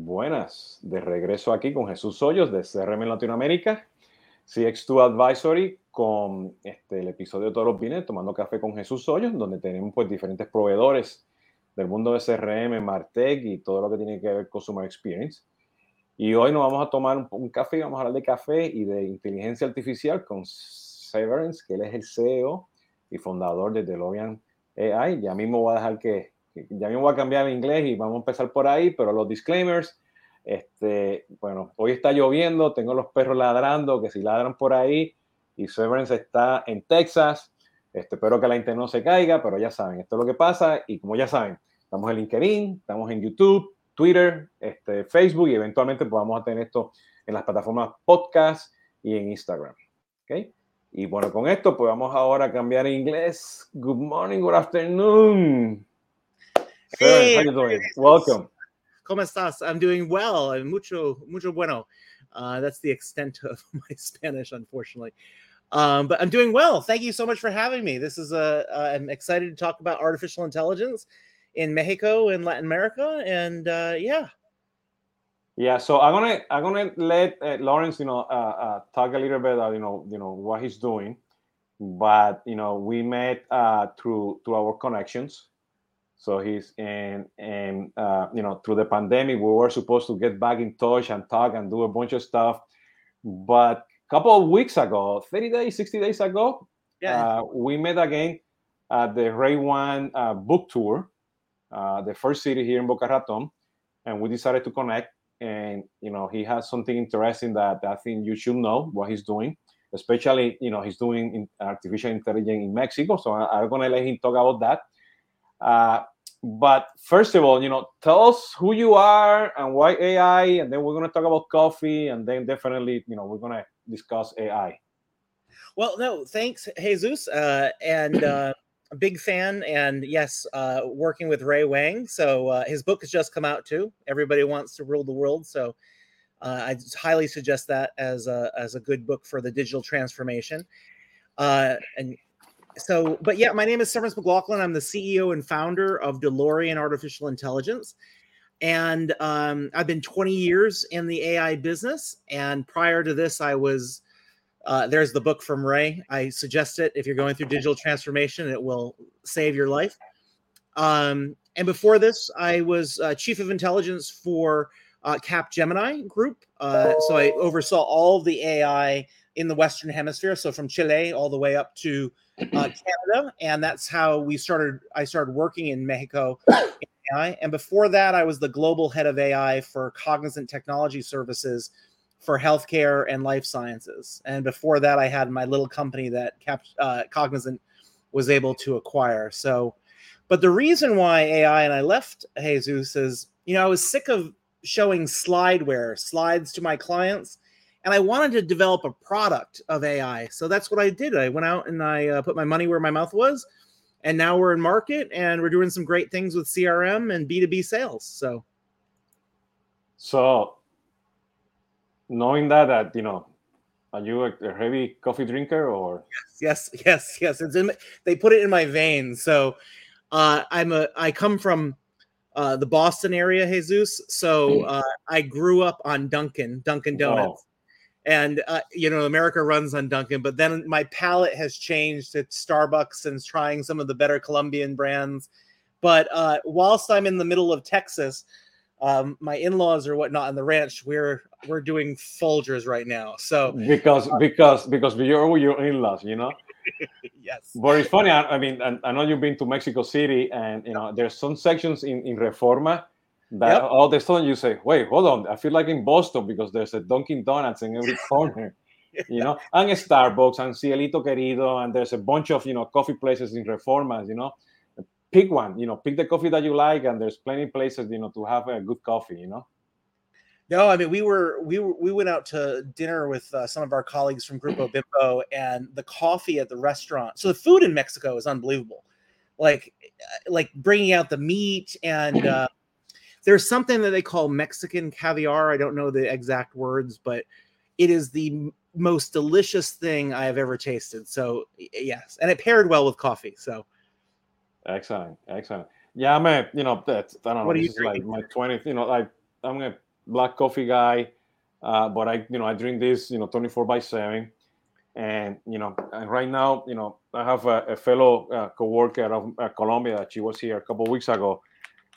Buenas, de regreso aquí con Jesús Hoyos de CRM en Latinoamérica, CX2 Advisory con este, el episodio de todos los viernes Tomando Café con Jesús Hoyos, donde tenemos pues diferentes proveedores del mundo de CRM, Martech y todo lo que tiene que ver con Customer Experience. Y hoy nos vamos a tomar un, café, vamos a hablar de café y de inteligencia artificial con Severance, que él es el CEO y fundador de DeLorean AI. Ya mismo voy a dejar que ya me voy a cambiar el inglés y vamos a empezar por ahí, pero los disclaimers, este, bueno, hoy está lloviendo, tengo los perros ladrando, que si ladran por ahí, y Severance está en Texas, este, espero que la internet no se caiga, pero ya saben, esto es lo que pasa, y como ya saben, estamos en LinkedIn, estamos en YouTube, Twitter, este, Facebook, y eventualmente pues vamos a tener esto en las plataformas podcast y en Instagram. ¿okay? Y bueno, con esto pues vamos ahora a cambiar en inglés. Good morning, good afternoon. Hey, how you doing? Welcome. ¿Cómo estás? I'm doing well. Mucho, mucho bueno. Uh, that's the extent of my Spanish, unfortunately. Um, but I'm doing well. Thank you so much for having me. This is a. Uh, I'm excited to talk about artificial intelligence in Mexico and Latin America, and uh, yeah. Yeah, so I'm gonna I'm gonna let uh, Lawrence, you know, uh, uh, talk a little bit, about, you know, you know what he's doing, but you know, we met uh, through through our connections, so he's and and uh, you know through the pandemic we were supposed to get back in touch and talk and do a bunch of stuff, but a couple of weeks ago, 30 days, 60 days ago, yeah, uh, we met again at the Ray Wang uh, book tour, uh, the first city here in Boca Raton, and we decided to connect. And you know he has something interesting that I think you should know what he's doing especially you know he's doing artificial intelligence in Mexico. So I, am gonna let him talk about that. Uh, but first of all, you know, tell us who you are and why AI, and then we're going to talk about coffee, and then definitely, you know, we're going to discuss AI. Well, no, thanks, Jesus, uh, and uh, big fan, and yes, uh, working with Ray Wang. So uh, his book has just come out too. Everybody wants to rule the world, so uh, I highly suggest that as a as a good book for the digital transformation. Uh, and so, but yeah, my name is Severance McLaughlin. I'm the CEO and founder of DeLorean Artificial Intelligence. And um, I've been 20 years in the AI business. And prior to this, I was uh, there's the book from Ray. I suggest it if you're going through digital transformation, it will save your life. Um, and before this, I was uh, chief of intelligence for uh, Capgemini Group. Uh, so I oversaw all the AI in the Western Hemisphere. So from Chile all the way up to uh, Canada, and that's how we started. I started working in Mexico in AI, and before that, I was the global head of AI for Cognizant Technology Services for healthcare and life sciences. And before that, I had my little company that Cap, uh, Cognizant was able to acquire. So, but the reason why AI and I left Jesus is, you know, I was sick of showing slideware slides to my clients and I wanted to develop a product of AI. So that's what I did. I went out and I uh, put my money where my mouth was, and now we're in market and we're doing some great things with CRM and B two B sales. So, so knowing that, that you know, are you a, a heavy coffee drinker or? Yes, yes, yes, yes. It's in. They put it in my veins. So, uh, I'm a. I come from. Uh, the Boston area, Jesus. So hmm. uh, I grew up on Dunkin', Dunkin' Donuts. And uh, you know America runs on Dunkin', but then my palate has changed to Starbucks and trying some of the better Colombian brands. But uh, whilst I'm in the middle of Texas, um, my in-laws or whatnot on the ranch, we're we're doing Folgers right now. So because because because you're with your in-laws, you know. yes. But it's funny. I, I mean, I, I know you've been to Mexico City, and you know there's some sections in in Reforma that yep. all of a sudden you say, wait, hold on, I feel like in Boston because there's a Dunkin' Donuts in every corner, you know, and Starbucks and Cielito Querido, and there's a bunch of you know coffee places in Reformas, you know. Pick one, you know, pick the coffee that you like, and there's plenty of places, you know, to have a good coffee, you know. No, I mean we were we were, we went out to dinner with uh, some of our colleagues from Grupo Bimbo, and the coffee at the restaurant. So the food in Mexico is unbelievable, like like bringing out the meat and uh, there's something that they call Mexican caviar. I don't know the exact words, but it is the most delicious thing I have ever tasted. So yes, and it paired well with coffee. So excellent, excellent. Yeah, I'm a you know that I don't know. What this is like my 20th. You know, like I'm a black coffee guy, uh, but I, you know, I drink this, you know, 24 by seven. And, you know, and right now, you know, I have a, a fellow uh, coworker of uh, Colombia. She was here a couple weeks ago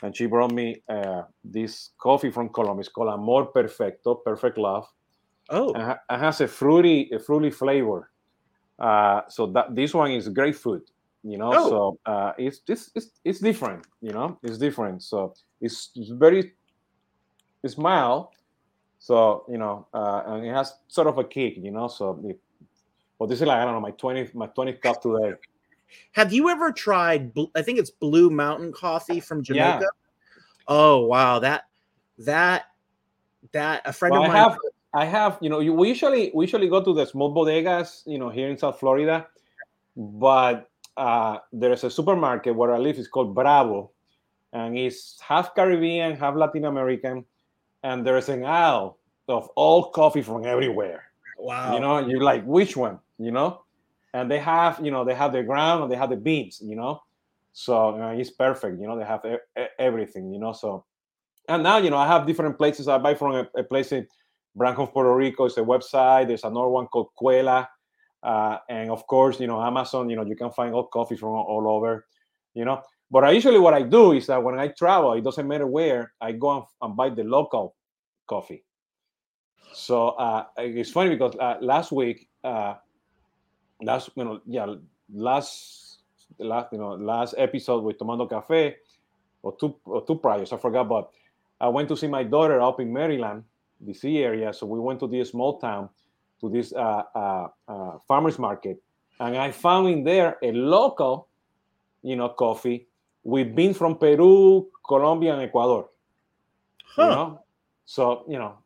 and she brought me uh, this coffee from Colombia. It's called Amor Perfecto, Perfect Love. Oh, and it has a fruity, a fruity flavor. Uh, so that this one is grapefruit, you know. Oh. So uh, it's it's, it's different, you know. It's different. So it's, it's very it's mild. So you know, uh, and it has sort of a kick, you know. So, it, well, this is like I don't know my twenty my twenty cup today. Have you ever tried? I think it's Blue Mountain Coffee from Jamaica. Yeah. Oh wow, that that that a friend Well, of I have, I have, you know, you, we usually we usually go to the small bodegas, you know, here in South Florida, but uh, there is a supermarket where I live. It's called Bravo, and it's half Caribbean, half Latin American, and there is an aisle of all coffee from everywhere. wow, You know, you're like, which one? You know, and they have, you know, they have the ground and they have the beans. You know, so uh, it's perfect. You know, they have everything. You know, so and now you know I have different places. I buy from a, a place in Brancos, Puerto Rico. It's a website. There's another one called Cuela, uh, and of course, you know Amazon. You know you can find all coffee from all, all over. You know, but I usually what I do is that when I travel, it doesn't matter where I go and, and buy the local coffee. So uh, it's funny because uh, last week, uh, last you know, yeah, last last you know last episode with Tomando Cafe, or two or two priors, I forgot, but I went to see my daughter up in Maryland, DC area. So we went to this small town, to this uh, uh, uh, farmers market, and I found in there a local, you know, coffee with beans from Peru, Colombia, and Ecuador. huh? You know, so you know,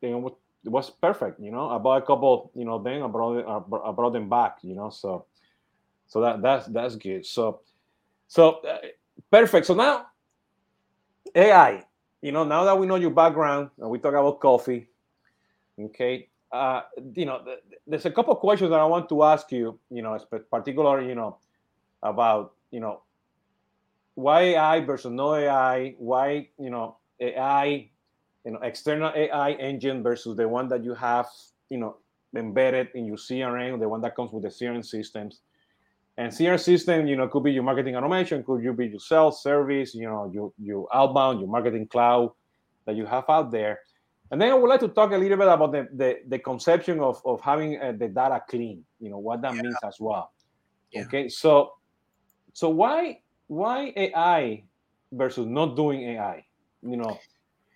you know, it was perfect. You know, I bought a couple. You know, then I brought I brought them back. You know, so so that that's that's good. So so uh, perfect. So now AI. You know, now that we know your background and we talk about coffee, okay. Uh, you know, th- th- there's a couple questions that I want to ask you. You know, particular, you know, about you know why AI versus no AI. Why you know AI you know external AI engine versus the one that you have you know embedded in your CRM, the one that comes with the CRM systems. And CRM system, you know, could be your marketing automation, could you be your sales service, you know, your your outbound, your marketing cloud that you have out there. And then I would like to talk a little bit about the the, the conception of of having uh, the data clean, you know, what that means as well. Yeah. Okay, so so why why AI versus not doing AI? You know,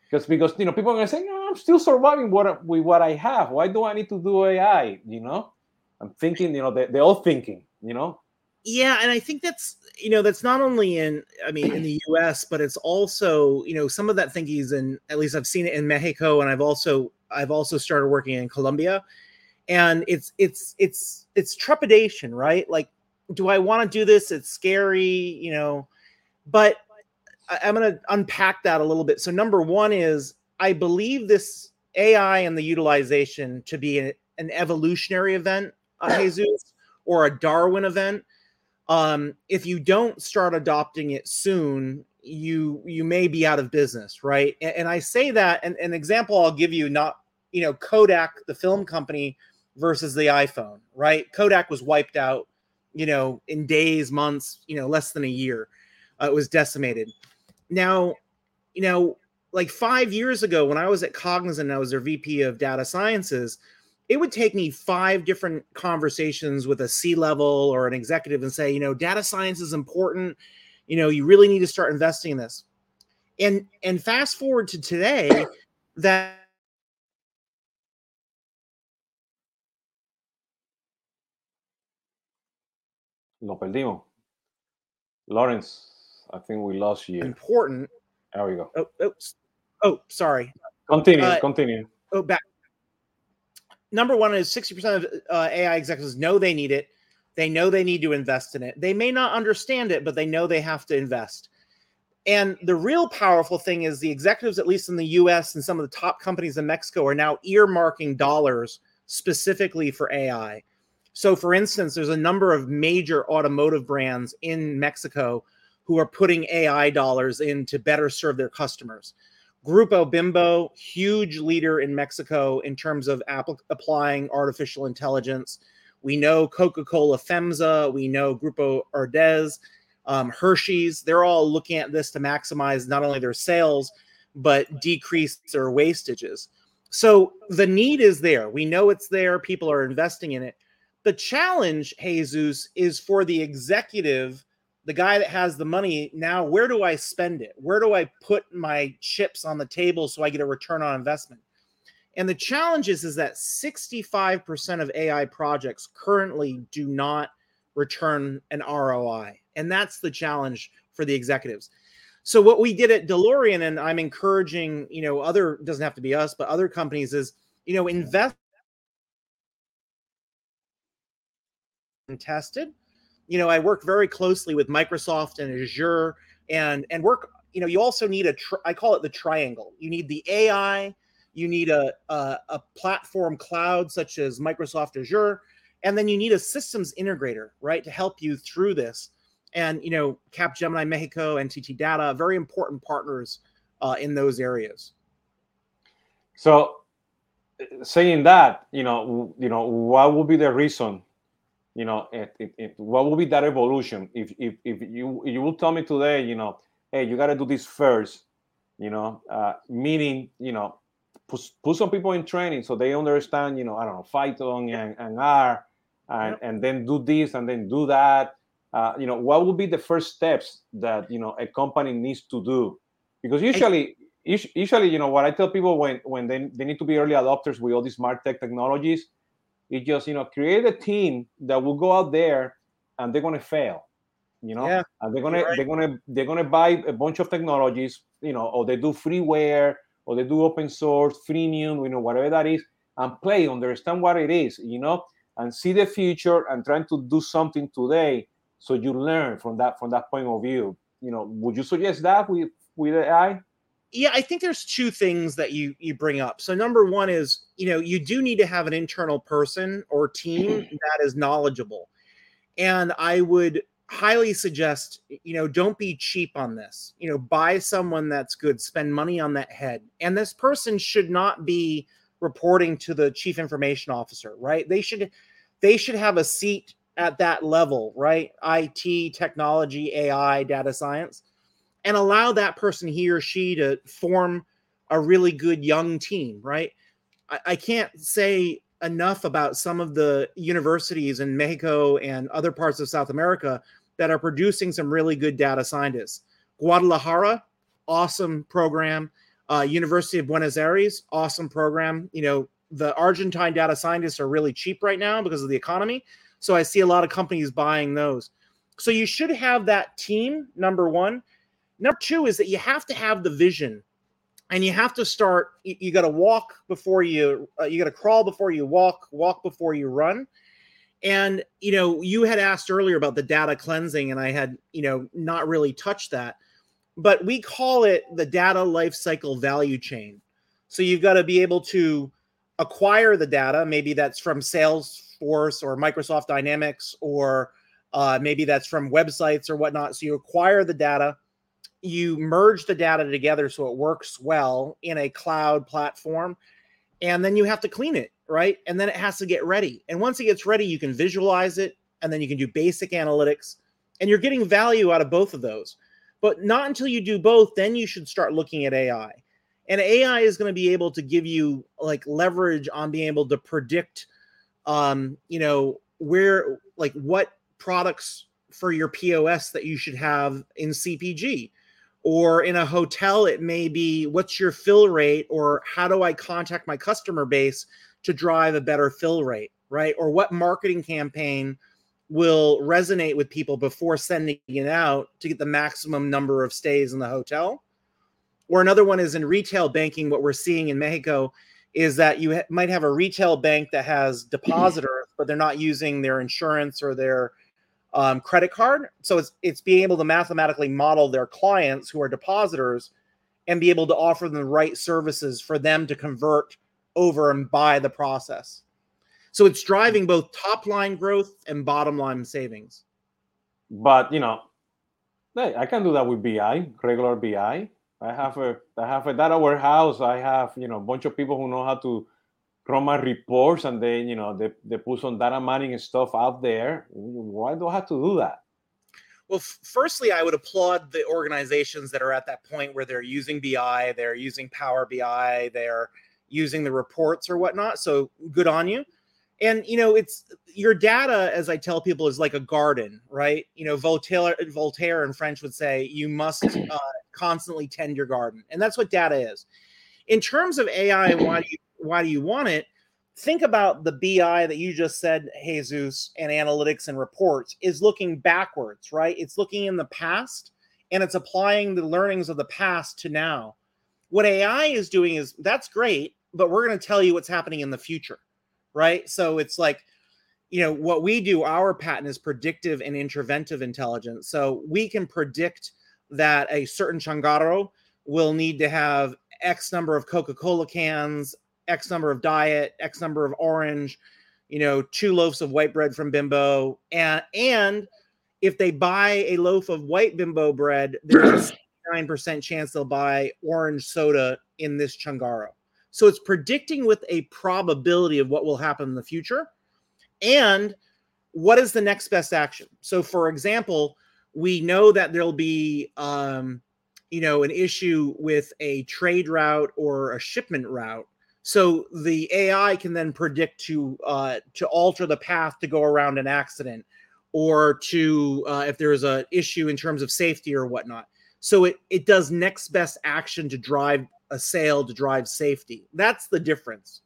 because because you know people are gonna say, no, I'm still surviving what with what I have. Why do I need to do AI? You know, I'm thinking, you know, they, they're all thinking, you know. Yeah, and I think that's you know that's not only in I mean in the U.S. but it's also you know some of that thinking is in at least I've seen it in Mexico and I've also I've also started working in Colombia, and it's it's it's it's trepidation, right? Like, do I want to do this? It's scary, you know, but I'm going to unpack that a little bit. So number one is I believe this AI and the utilization to be an, an evolutionary event, uh, Jesus, or a Darwin event um, if you don't start adopting it soon, you you may be out of business, right? And, and I say that, and an example I'll give you, not you know Kodak, the film company, versus the iPhone, right? Kodak was wiped out, you know, in days, months, you know, less than a year. Uh, it was decimated. Now, you know, like five years ago when I was at Cognizant, and I was their VP of data sciences it would take me five different conversations with a C level or an executive and say, you know, data science is important. You know, you really need to start investing in this. And and fast forward to today, that Lo perdimos. Lawrence, I think we lost you. important. There we go. Oh, oh, oh sorry. Continue, Uh, continue. Oh, back. Number one is 60% of uh, AI executives know they need it. They know they need to invest in it. They may not understand it, but they know they have to invest. And the real powerful thing is the executives, at least in the US and some of the top companies in Mexico, are now earmarking dollars specifically for AI. So, for instance, there's a number of major automotive brands in Mexico who are putting AI dollars in to better serve their customers. Grupo Bimbo, huge leader in Mexico in terms of app- applying artificial intelligence. We know Coca Cola FEMSA, we know Grupo Herdez, um, Hershey's. They're all looking at this to maximize not only their sales, but decrease their wastages. So the need is there. We know it's there. People are investing in it. The challenge, Jesus, is for the executive, the guy that has the money. Now, where do I spend it? Where do I put my chips on the table so I get a return on investment? And the challenge is, is that 65% of AI projects currently do not return an ROI. And that's the challenge for the executives. So what we did at DeLorean, and I'm encouraging, you know, other doesn't have to be us, but other companies is, you know, invest and tested. You know, I work very closely with Microsoft and Azure, and and work. You know, you also need a. I call it the triangle. You need the AI. You need a, a a platform cloud such as Microsoft Azure, and then you need a systems integrator, right, to help you through this and you know Capgemini Mexico, NTT Data, very important partners uh, in those areas. So, saying that, you know, you know, what would be the reason? You know, it, it, it, what will be that evolution? If, if if you you will tell me today, you know, hey, you got to do this first, you know, uh, meaning, you know, put, put some people in training so they understand, you know, I don't know, Python and, and R, and, yep. and then do this and then do that uh, you know, what would be the first steps that you know a company needs to do? Because usually, usually, you know, what I tell people when when they, they need to be early adopters with all these smart tech technologies, is just you know create a team that will go out there and they're gonna fail, you know, yeah, and they're gonna right. they're gonna they're gonna buy a bunch of technologies, you know, or they do freeware or they do open source, freemium, you know, whatever that is, and play, understand what it is, you know, and see the future and trying to do something today so you learn from that from that point of view. You know would you suggest that with with ai yeah i think there's two things that you you bring up. So number one is you know you do need to have an internal person or team mm-hmm. that is knowledgeable. And i would highly suggest you know don't be cheap on this. You know buy someone that's good spend money on that head. And this person should not be reporting to the chief information officer right? They should they should have a seat at that level, right? IT, technology, AI, data science, and allow that person, he or she, to form a really good young team, right? I, I can't say enough about some of the universities in Mexico and other parts of South America that are producing some really good data scientists. Guadalajara, awesome program. Uh, University of Buenos Aires, awesome program. You know, the Argentine data scientists are really cheap right now because of the economy. So I see a lot of companies buying those. So you should have that team, number one. Number two is that you have to have the vision and you have to start you, you got to walk before you uh, you got to crawl before you walk walk before you run. And you know you had asked earlier about the data cleansing and i had you know not really touched that. But we call it the data lifecycle value chain. So you've got to be able to acquire the data. Maybe that's from Salesforce or Microsoft Dynamics, or uh, maybe that's from websites or whatnot. So you acquire the data, you merge the data together so it works well in a cloud platform, and then you have to clean it, right? And then it has to get ready. And once it gets ready, you can visualize it, and then you can do basic analytics, and you're getting value out of both of those. But not until you do both, then you should start looking at AI. And AI is going to be able to give you like leverage on being able to predict um, you know, where like what products for your POS that you should have in CPG. Or in a hotel, it may be what's your fill rate, or how do I contact my customer base to drive a better fill rate, right? Or what marketing campaign will resonate with people before sending it out to get the maximum number of stays in the hotel. Or another one is in retail banking, what we're seeing in Mexico is that you ha- might have a retail bank that has depositors, but they're not using their insurance or their um, credit card. So it's it's being able to mathematically model their clients who are depositors and be able to offer them the right services for them to convert over and buy the process. So it's driving both top line growth and bottom line savings. But you know, hey, I can do that with BI, regular BI. I have a I have a data warehouse. I have you know a bunch of people who know how to my reports, and they you know they, they put some data mining and stuff out there. Why do I have to do that? Well, firstly, I would applaud the organizations that are at that point where they're using BI, they're using Power BI, they're using the reports or whatnot. So good on you. And you know, it's your data, as I tell people, is like a garden, right? You know, Voltaire, Voltaire in French would say, you must uh, constantly tend your garden, and that's what data is. In terms of AI, why do you why do you want it? Think about the BI that you just said, Jesus, and analytics and reports is looking backwards, right? It's looking in the past and it's applying the learnings of the past to now. What AI is doing is that's great, but we're going to tell you what's happening in the future, right? So it's like, you know, what we do, our patent is predictive and interventive intelligence. So we can predict that a certain changarro will need to have X number of Coca Cola cans, X number of diet, X number of orange, you know, two loaves of white bread from Bimbo. And, and if they buy a loaf of white Bimbo bread, there's a 9% chance they'll buy orange soda in this changarro. So it's predicting with a probability of what will happen in the future. And what is the next best action? So, for example, we know that there'll be, um, you know, an issue with a trade route or a shipment route. So the AI can then predict to uh, to alter the path to go around an accident, or to uh, if there's a issue in terms of safety or whatnot. So it it does next best action to drive a sale to drive safety. That's the difference.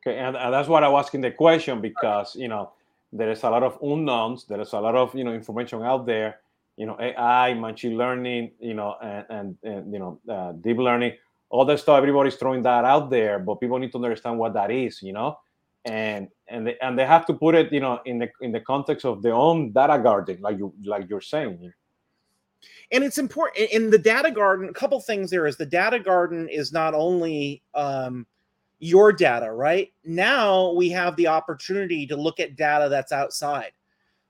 Okay, and, and that's what I was asking the question because you know there is a lot of unknowns, there is a lot of you know information out there, you know AI, machine learning, you know, and and, and you know uh, deep learning, all that stuff. Everybody's throwing that out there, but people need to understand what that is, you know, and and they, and they have to put it, you know, in the in the context of their own data garden, like you like you're saying. And it's important in the data garden. A couple things there is the data garden is not only um, your data, right? Now we have the opportunity to look at data that's outside.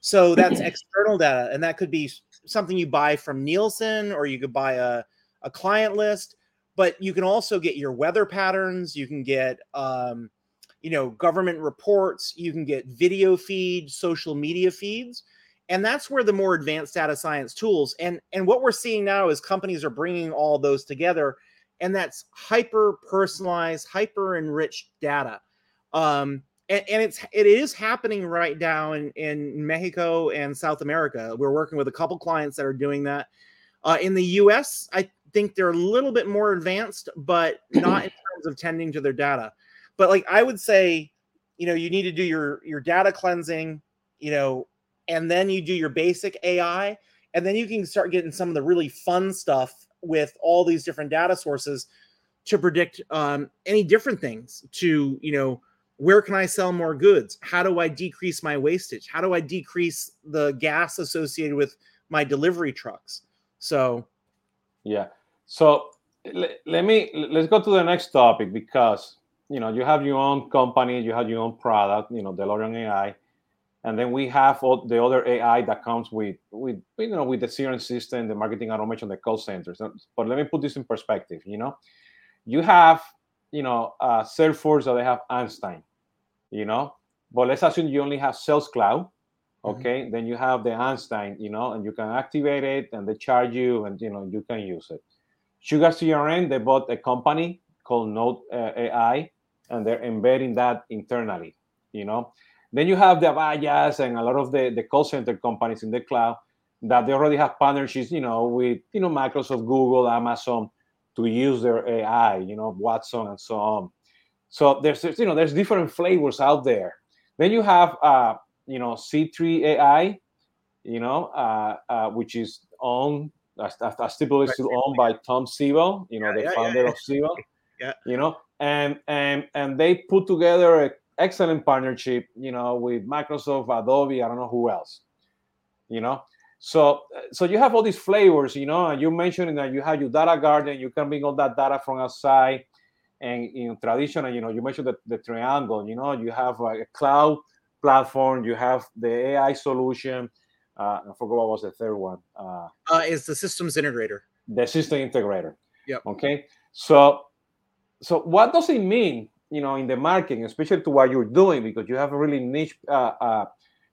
So that's external data, and that could be something you buy from Nielsen or you could buy a, a client list, but you can also get your weather patterns, you can get um, you know, government reports, you can get video feeds, social media feeds. And that's where the more advanced data science tools and and what we're seeing now is companies are bringing all those together and that's hyper personalized, hyper enriched data. Um, and, and, it's it is happening right now in, in Mexico and South America. We're working with a couple clients that are doing that. Uh, in the U.S., I think they're a little bit more advanced, but not in terms of tending to their data. But like I would say, you know, you need to do your your data cleansing, you know, and then you do your basic AI, and then you can start getting some of the really fun stuff with all these different data sources to predict um, any different things to you know where can i sell more goods? How do i decrease my wastage? How do i decrease the gas associated with my delivery trucks? So yeah so let let me let's go to the next topic because you know you have your own company you have your own product you know delorean ai and then we have all the other AI that comes with with you know with the CRM system, the marketing automation, the call centers. But let me put this in perspective. You know, you have you know uh, Salesforce that they have Einstein. You know, but let's assume you only have Sales Cloud. Mm-hmm. Okay, mm-hmm. then you have the Einstein. You know, and you can activate it, and they charge you, and you know you can use it. Sugar CRM, they bought a company called Node uh, AI, and they're embedding that internally. You know, then you have the Avayas and a lot of the, the call center companies in the cloud that they already have partnerships, you know, with you know Microsoft, Google, Amazon to use their AI, you know, Watson and so on. So there's you know there's different flavors out there. Then you have uh, you know C3 AI, you know, uh, uh, which is owned as, as typically still owned by Tom Siebel, you know, yeah, the yeah, founder yeah, of Siebel. Yeah. You know, and and and they put together an excellent partnership, you know, with Microsoft, Adobe, I don't know who else, you know. So, so you have all these flavors, you know. And you mentioned that you have your data garden, you can bring all that data from outside, and in traditional, you know, you mentioned the, the triangle, you know, you have a cloud platform, you have the AI solution. Uh, I forgot what was the third one. Uh, uh, is the systems integrator. the system integrator. Yeah. Okay. So, so what does it mean, you know, in the marketing, especially to what you're doing, because you have a really niche uh, uh,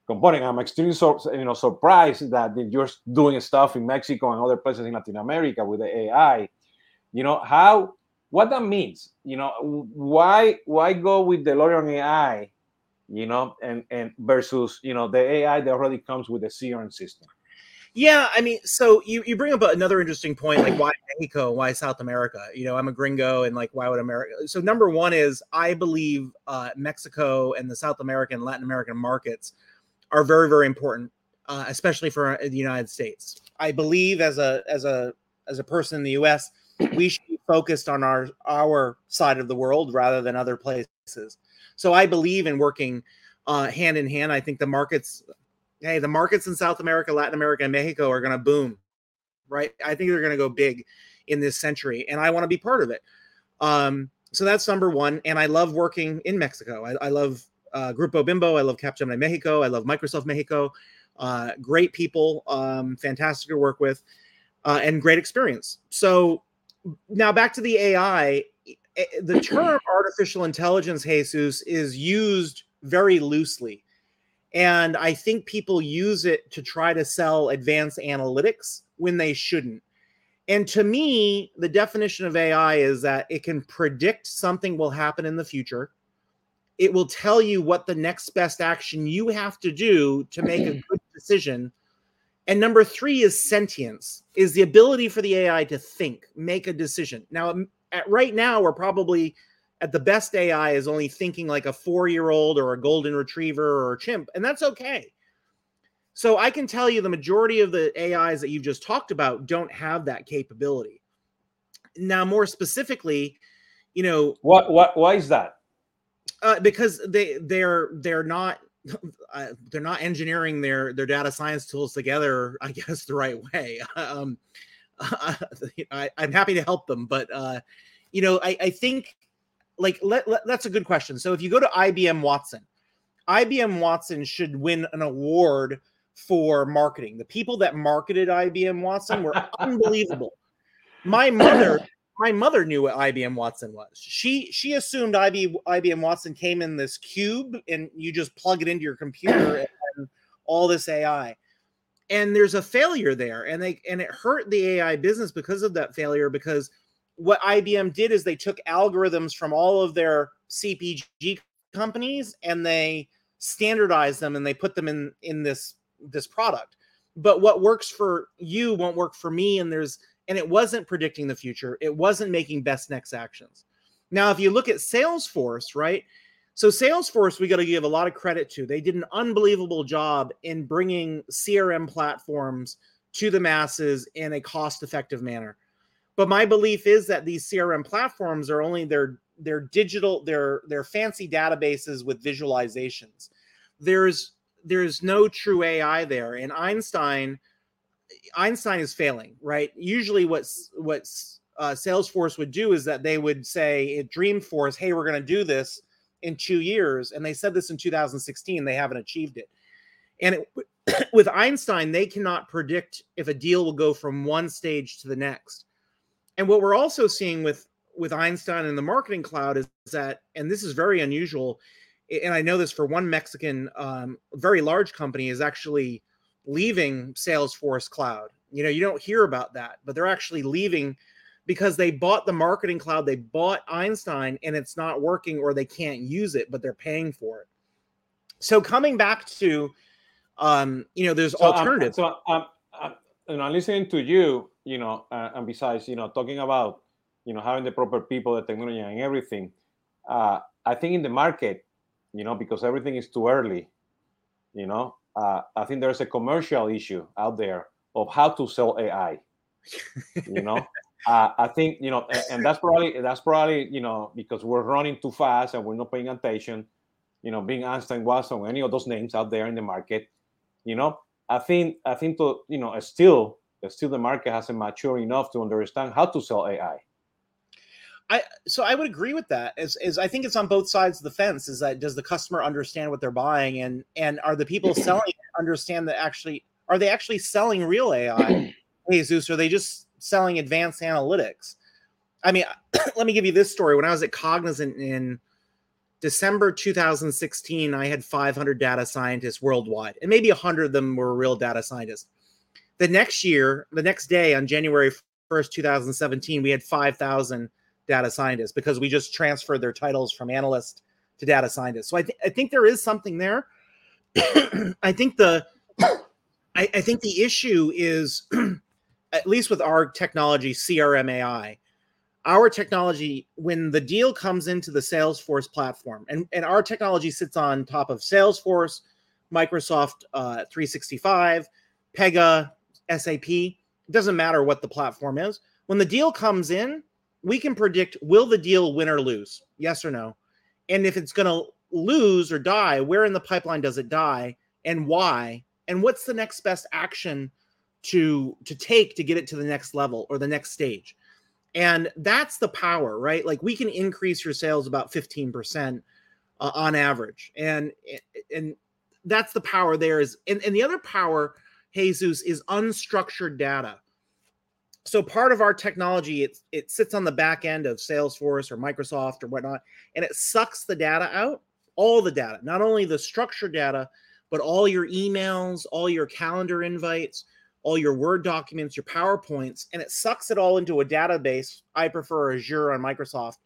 component. I'm extremely so, you know surprised that you're doing stuff in Mexico and other places in Latin America with the AI. You know how what that means. You know why why go with DeLorean AI, you know, and and versus you know the AI that already comes with the CRM system. Yeah, I mean, so you, you bring up another interesting point, like why Mexico, why South America? You know, I'm a gringo, and like, why would America? So number one is I believe uh, Mexico and the South American, Latin American markets are very very important, uh, especially for uh, the United States. I believe as a as a as a person in the U.S., we should be focused on our our side of the world rather than other places. So I believe in working uh, hand in hand. I think the markets, hey, the markets in South America, Latin America, and Mexico are going to boom, right? I think they're going to go big in this century, and I want to be part of it. Um, so that's number one. And I love working in Mexico. I, I love uh, Grupo Bimbo. I love Capgemini Mexico. I love Microsoft Mexico. Uh, great people, um, fantastic to work with, uh, and great experience. So now back to the AI. Eh, eh, the term artificial intelligence, Jesus, is used very loosely. And I think people use it to try to sell advanced analytics when they shouldn't. And to me, the definition of AI is that it can predict something will happen in the future it will tell you what the next best action you have to do to make a good decision. And number three is sentience, is the ability for the AI to think, make a decision. Now, at right now, we're probably at the best AI is only thinking like a four year old or a golden retriever or a chimp, and that's okay. So I can tell you the majority of the AIs that you've just talked about don't have that capability. Now, more specifically, you know, what what why is that? uh, because they they're they're not uh, they're not engineering their their data science tools together i guess the right way um I, am happy to help them but uh you know i i think like let, let, that's a good question so if you go to ibm watson ibm watson should win an award for marketing the people that marketed ibm watson were unbelievable my mother my mother knew what IBM Watson was. She she assumed IB, IBM Watson came in this cube and you just plug it into your computer and all this AI. And there's a failure there, and they and it hurt the AI business because of that failure. Because what IBM did is they took algorithms from all of their CPG companies and they standardized them and they put them in in this this product. But what works for you won't work for me, and there's and it wasn't predicting the future. It wasn't making best next actions. Now, if you look at Salesforce, right? So, Salesforce, we got to give a lot of credit to. They did an unbelievable job in bringing CRM platforms to the masses in a cost effective manner. But my belief is that these CRM platforms are only their their digital their their fancy databases with visualizations. There's there's no true AI there. And Einstein Einstein is failing, right? Usually, what's what's uh, Salesforce would do is that they would say at Dreamforce, "Hey, we're going to do this in two years," and they said this in 2016. They haven't achieved it. And it, with Einstein, they cannot predict if a deal will go from one stage to the next. And what we're also seeing with with Einstein and the Marketing Cloud is that, and this is very unusual, and I know this for one Mexican, um, very large company is actually leaving Salesforce Cloud. You know, you don't hear about that, but they're actually leaving because they bought the marketing cloud, they bought Einstein, and it's not working or they can't use it, but they're paying for it. So coming back to, um, you know, there's so alternatives. so um, um, and I'm listening to you, you know, uh, and besides, you know, talking about, you know, having the proper people, the technology, and everything. Uh, I think in the market, you know, because everything is too early, you know, uh, I think there's a commercial issue out there of how to sell AI. you know, uh, I think you know, and, and, that's probably that's probably you know because we're running too fast and we're not paying attention. You know, being Einstein, Watson, any of those names out there in the market. You know, I think I think to you know still still the market hasn't matured enough to understand how to sell AI. I so I would agree with that. Is is I think it's on both sides of the fence. Is that does the customer understand what they're buying, and and are the people selling understand that actually are they actually selling real AI? Jesus, are they just selling advanced analytics. I mean, let me give you this story. When I was at Cognizant in December 2016, I had 500 data scientists worldwide, and maybe 100 of them were real data scientists. The next year, the next day on January 1st, 2017, we had 5,000 data scientists because we just transferred their titles from analyst to data scientist. So I, th- I think there is something there. I think the I, I think the issue is at least with our technology, CRM AI, our technology, when the deal comes into the Salesforce platform, and, and our technology sits on top of Salesforce, Microsoft uh, 365, Pega, SAP, it doesn't matter what the platform is. When the deal comes in, we can predict will the deal win or lose? Yes or no? And if it's going to lose or die, where in the pipeline does it die and why? And what's the next best action to to take to get it to the next level or the next stage? And that's the power, right? Like we can increase your sales about 15% uh, on average. And and that's the power there is and, and the other power Jesus is unstructured data so part of our technology it, it sits on the back end of salesforce or microsoft or whatnot and it sucks the data out all the data not only the structured data but all your emails all your calendar invites all your word documents your powerpoints and it sucks it all into a database. I prefer azure on microsoft.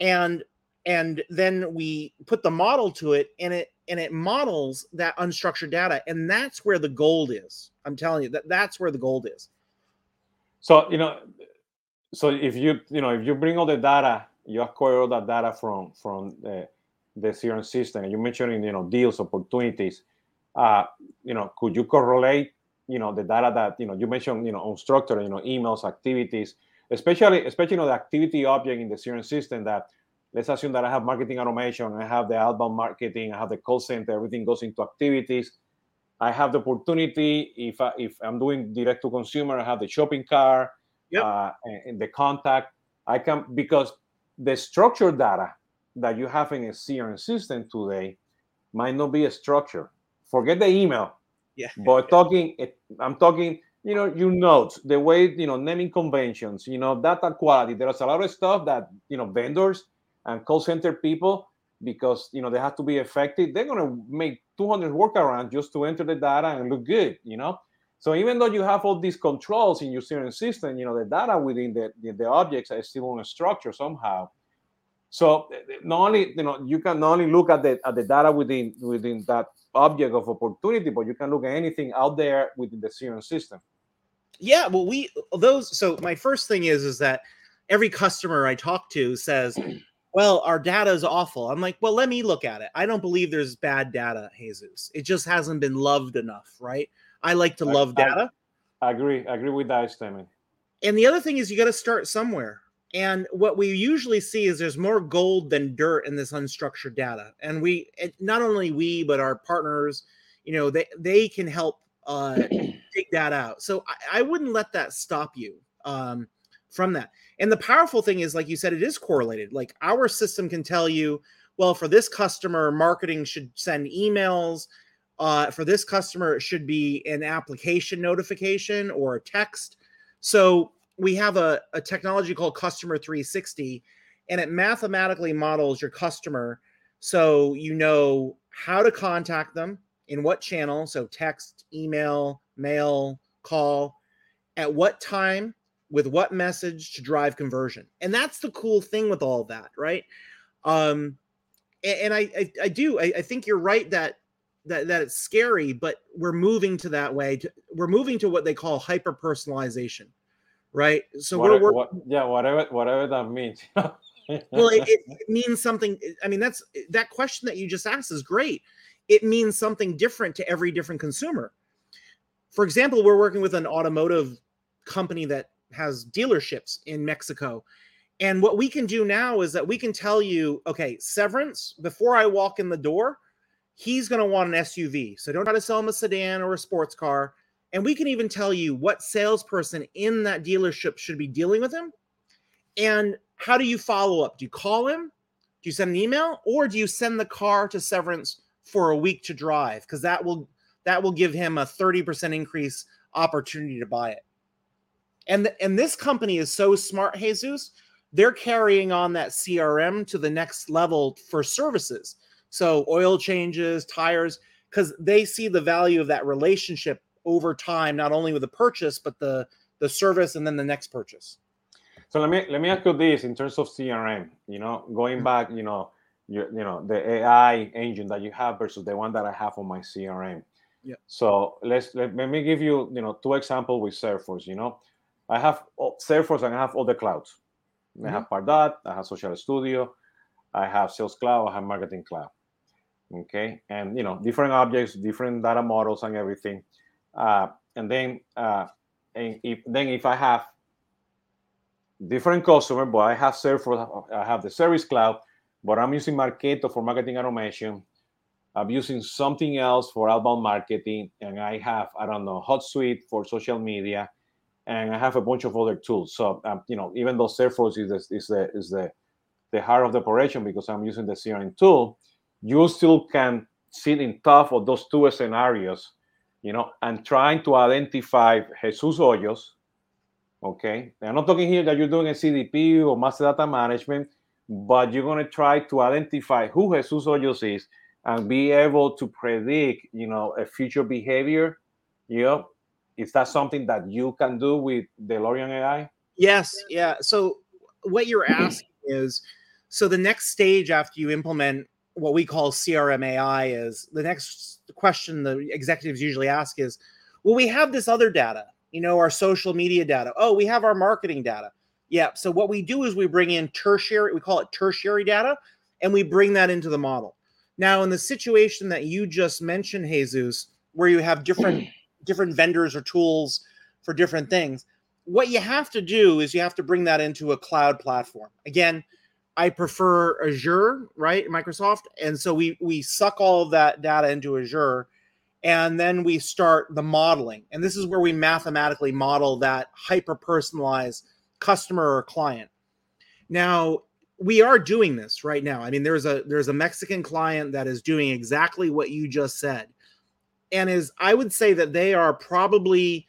And and then we put the model to it and it and it models that unstructured data. And that's where the gold is. I'm telling you that that's where the gold is. So you know, so if you you know if you bring all the data, you acquire all that data from from the, the CRM system, and you mentioning you know deals, opportunities. Uh, you know, could you correlate you know the data that you know you mentioned you know unstructured you know emails, activities, especially especially you know the activity object in the CRM system that let's assume that I have marketing automation, I have the outbound marketing, I have the call center, everything goes into activities. I have the opportunity if I, if I'm doing direct to consumer, I have the shopping cart yep. uh, and, and, the contact. I can because the structured data that you have in a CRM system today might not be a structure. Forget the email. Yeah. But talking, I'm talking. You know, your notes, the way you know naming conventions, you know data quality. There's a lot of stuff that you know vendors and call center people because you know they have to be effective they're going to make 200 workarounds just to enter the data and look good you know so even though you have all these controls in your CRM system you know the data within the, the, the objects is still on a structure somehow so not only you know you can not only look at the at the data within within that object of opportunity but you can look at anything out there within the CRM system yeah well we those so my first thing is is that every customer i talk to says well, our data is awful. I'm like, well, let me look at it. I don't believe there's bad data, Jesus. It just hasn't been loved enough, right? I like to love data. I, I agree. I agree with that statement. And the other thing is you got to start somewhere. And what we usually see is there's more gold than dirt in this unstructured data. And we, not only we, but our partners, you know, they, they can help uh, dig that out. So I, I wouldn't let that stop you. Um, from that. And the powerful thing is, like you said, it is correlated. Like our system can tell you, well, for this customer, marketing should send emails. Uh, for this customer, it should be an application notification or a text. So we have a, a technology called Customer 360, and it mathematically models your customer so you know how to contact them in what channel. So text, email, mail, call, at what time with what message to drive conversion. And that's the cool thing with all that, right? Um, and, and I, I, I, do, I, I, think you're right that, that, that it's scary, but we're moving to that way. We're moving to what they call hyper personalization, right? So what, we're, what, yeah, whatever, whatever that means. well, it, it means something. I mean, that's that question that you just asked is great. It means something different to every different consumer. For example, we're working with an automotive company that has dealerships in Mexico. And what we can do now is that we can tell you, okay, Severance, before I walk in the door, he's going to want an SUV. So don't try to sell him a sedan or a sports car. And we can even tell you what salesperson in that dealership should be dealing with him. And how do you follow up? Do you call him? Do you send an email or do you send the car to Severance for a week to drive? Because that will that will give him a 30% increase opportunity to buy it. And and this company is so smart, Jesus. They're carrying on that CRM to the next level for services. So oil changes, tires, because they see the value of that relationship over time, not only with the purchase, but the the service and then the next purchase. So let me let me ask you this in terms of CRM. You know, going mm-hmm. back, you know, you, you know the AI engine that you have versus the one that I have on my CRM. Yeah. So let's let, let me give you you know two examples with Salesforce. You know, I have Salesforce and I have all the clouds. Mm-hmm. I have Pardot, I have Social Studio, I have Sales Cloud, I have Marketing Cloud. Okay, and you know different objects, different data models, and everything. Uh, and then uh, and if then if I have different customer, but I have Salesforce, I have the Service Cloud, but I'm using Marketo for marketing automation. I'm using something else for outbound marketing, and I have I don't know Hootsuite for social media, and I have a bunch of other tools. So um, you know, even though Salesforce is the, is the is the the heart of the operation because I'm using the CRM tool, you still can sit in tough of those two scenarios, you know, and trying to identify Jesus Hoyos. Okay, I'm not talking here that you're doing a CDP or master data management, but you're going to try to identify who Jesus Hoyos is and be able to predict, you know, a future behavior. You know, is that something that you can do with DeLorean AI? Yes. Yeah. So what you're asking is, so the next stage after you implement what we call CRM AI is the next question the executives usually ask is, well, we have this other data, you know, our social media data. Oh, we have our marketing data. Yeah. So what we do is we bring in tertiary, we call it tertiary data, and we bring that into the model. Now, in the situation that you just mentioned, Jesus, where you have different different vendors or tools for different things, what you have to do is you have to bring that into a cloud platform. Again, I prefer Azure, right? Microsoft. And so we we suck all that data into Azure and then we start the modeling. And this is where we mathematically model that hyper personalized customer or client. Now, we are doing this right now. I mean, there's a there's a Mexican client that is doing exactly what you just said. And is I would say that they are probably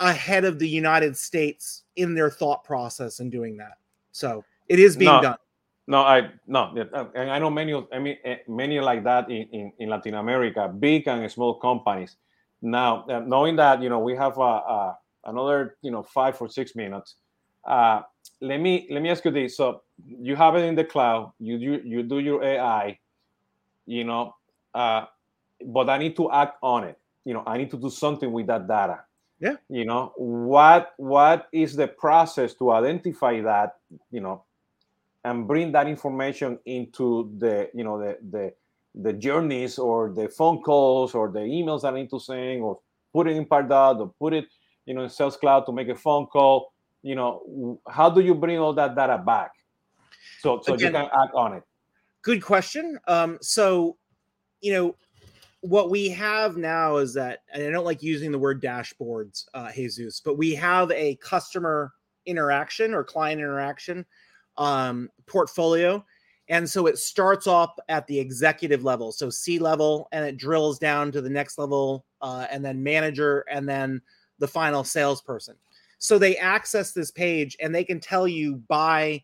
ahead of the United States in their thought process in doing that. So it is being no, done. No, I no, and I know many I mean eh, many like that in, in, in Latin America, big and small companies. Now, uh, knowing that you know we have uh, uh, another you know five or six minutes, uh, let me let me ask you this. So you have it in the cloud, you you, you do your AI, you know, uh, but I need to act on it. You know, I need to do something with that data. Yeah. You know what what is the process to identify that? You know and bring that information into the you know the the the journeys or the phone calls or the emails that I need to send or put it in Pardot or put it you know in Sales Cloud to make a phone call. You know, how do you bring all that data back so so Again, you can act on it? Good question. Um, so you know what we have now is that, and I don't like using the word dashboards, uh, Jesus, but we have a customer interaction or client interaction um, portfolio. And so it starts off at the executive level, so C level, and it drills down to the next level, uh, and then manager, and then the final salesperson. So they access this page and they can tell you by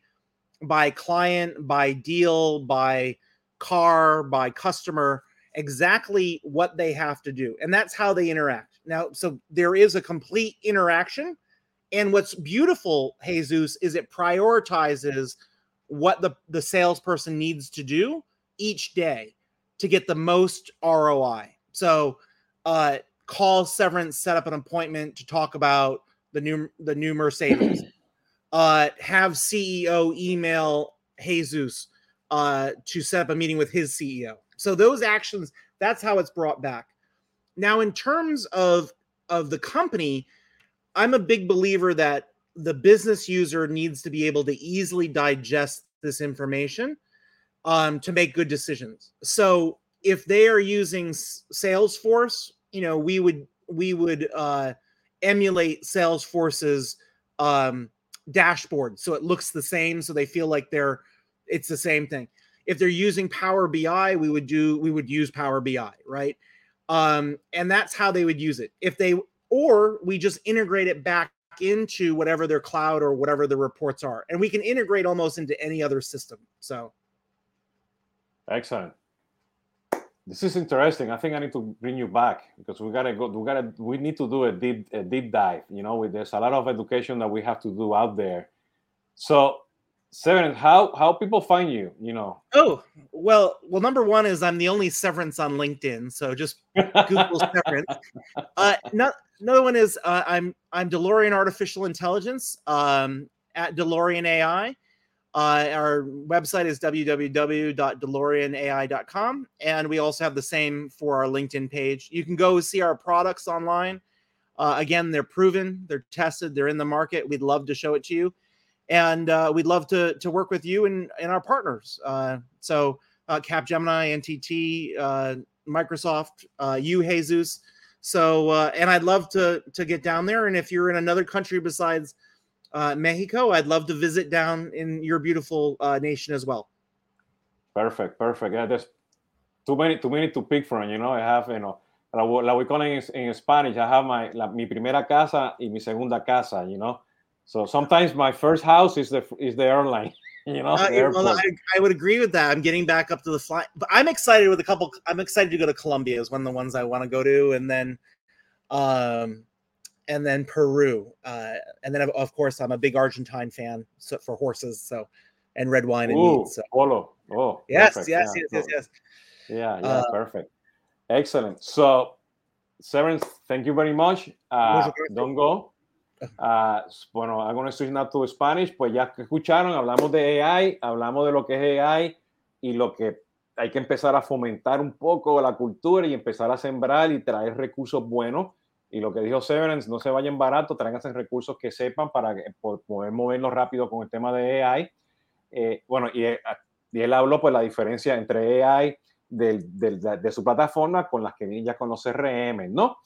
by client, by deal, by car, by customer exactly what they have to do. And that's how they interact. Now, so there is a complete interaction and what's beautiful, Jesus, is it prioritizes what the, the salesperson needs to do each day to get the most ROI. So uh call severance, set up an appointment to talk about the new the new Mercedes. uh have CEO email Jesus uh to set up a meeting with his CEO. So those actions, that's how it's brought back. Now, in terms of of the company, I'm a big believer that the business user needs to be able to easily digest this information um, to make good decisions. So if they are using Salesforce, you know, we would we would uh, emulate Salesforce's um, dashboard so it looks the same, so they feel like they're it's the same thing. If they're using Power BI, we would do we would use Power BI, right? Um, and that's how they would use it. If they or we just integrate it back into whatever their cloud or whatever the reports are. And we can integrate almost into any other system. So excellent. This is interesting. I think I need to bring you back because we gotta go. We gotta. We need to do a deep, a deep dive. You know, there's a lot of education that we have to do out there. So Severance, how how people find you? You know. Oh well, well. Number one is I'm the only Severance on LinkedIn, so just Google Severance. Uh, not, another one is uh, I'm I'm DeLorean Artificial Intelligence um, at DeLorean AI. Uh, our website is www.deloreanai.com, and we also have the same for our LinkedIn page. You can go see our products online. Uh, again, they're proven, they're tested, they're in the market. We'd love to show it to you and uh, we'd love to to work with you and and our partners. Uh, so uh, Capgemini, NTT, uh, Microsoft, you Jesus. So uh, and I'd love to to get down there. And if you're in another country besides uh, Mexico, I'd love to visit down in your beautiful uh, nation as well. Perfect, perfect. Yeah, there's too many too many to pick from. You know, I have you know. La, we voy con en, en Spanish. I have my la, mi primera casa y mi segunda casa. You know, So sometimes my first house is the is the airline. You know, uh, well, I, I, would agree with that. I'm getting back up to the flight, but I'm excited with a couple. I'm excited to go to Colombia. Is one of the ones I want to go to, and then, um, and then Peru, uh, and then of course I'm a big Argentine fan so, for horses. So, and red wine and Ooh, meat. So. Polo. Oh, yes, yes, yeah. yes, yes, yes. Yeah, yeah, uh, perfect. Excellent. So, Severance, thank you very much. Uh, don't go. Uh, bueno, going to switch now to Spanish. Pues ya que escucharon, hablamos de AI, hablamos de lo que es AI y lo que hay que empezar a fomentar un poco la cultura y empezar a sembrar y traer recursos buenos. Y lo que dijo Severance, no se vayan baratos, tráiganse recursos que sepan para poder movernos rápido con el tema de AI. Eh, bueno, y, eh, y, él habló pues la diferencia entre AI de, de, de, su plataforma con las que vienen ya con los CRM, ¿no?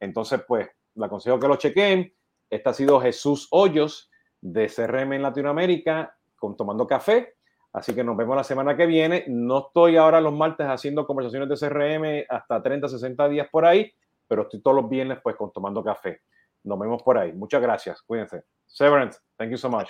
Entonces, pues, le aconsejo que lo chequen este ha sido Jesús Hoyos de CRM en Latinoamérica con Tomando Café. Así que nos vemos la semana que viene. No estoy ahora los martes haciendo conversaciones de CRM hasta 30, 60 días por ahí, pero estoy todos los viernes pues con Tomando Café. Nos vemos por ahí. Muchas gracias. Cuídense. Severance, thank you so much.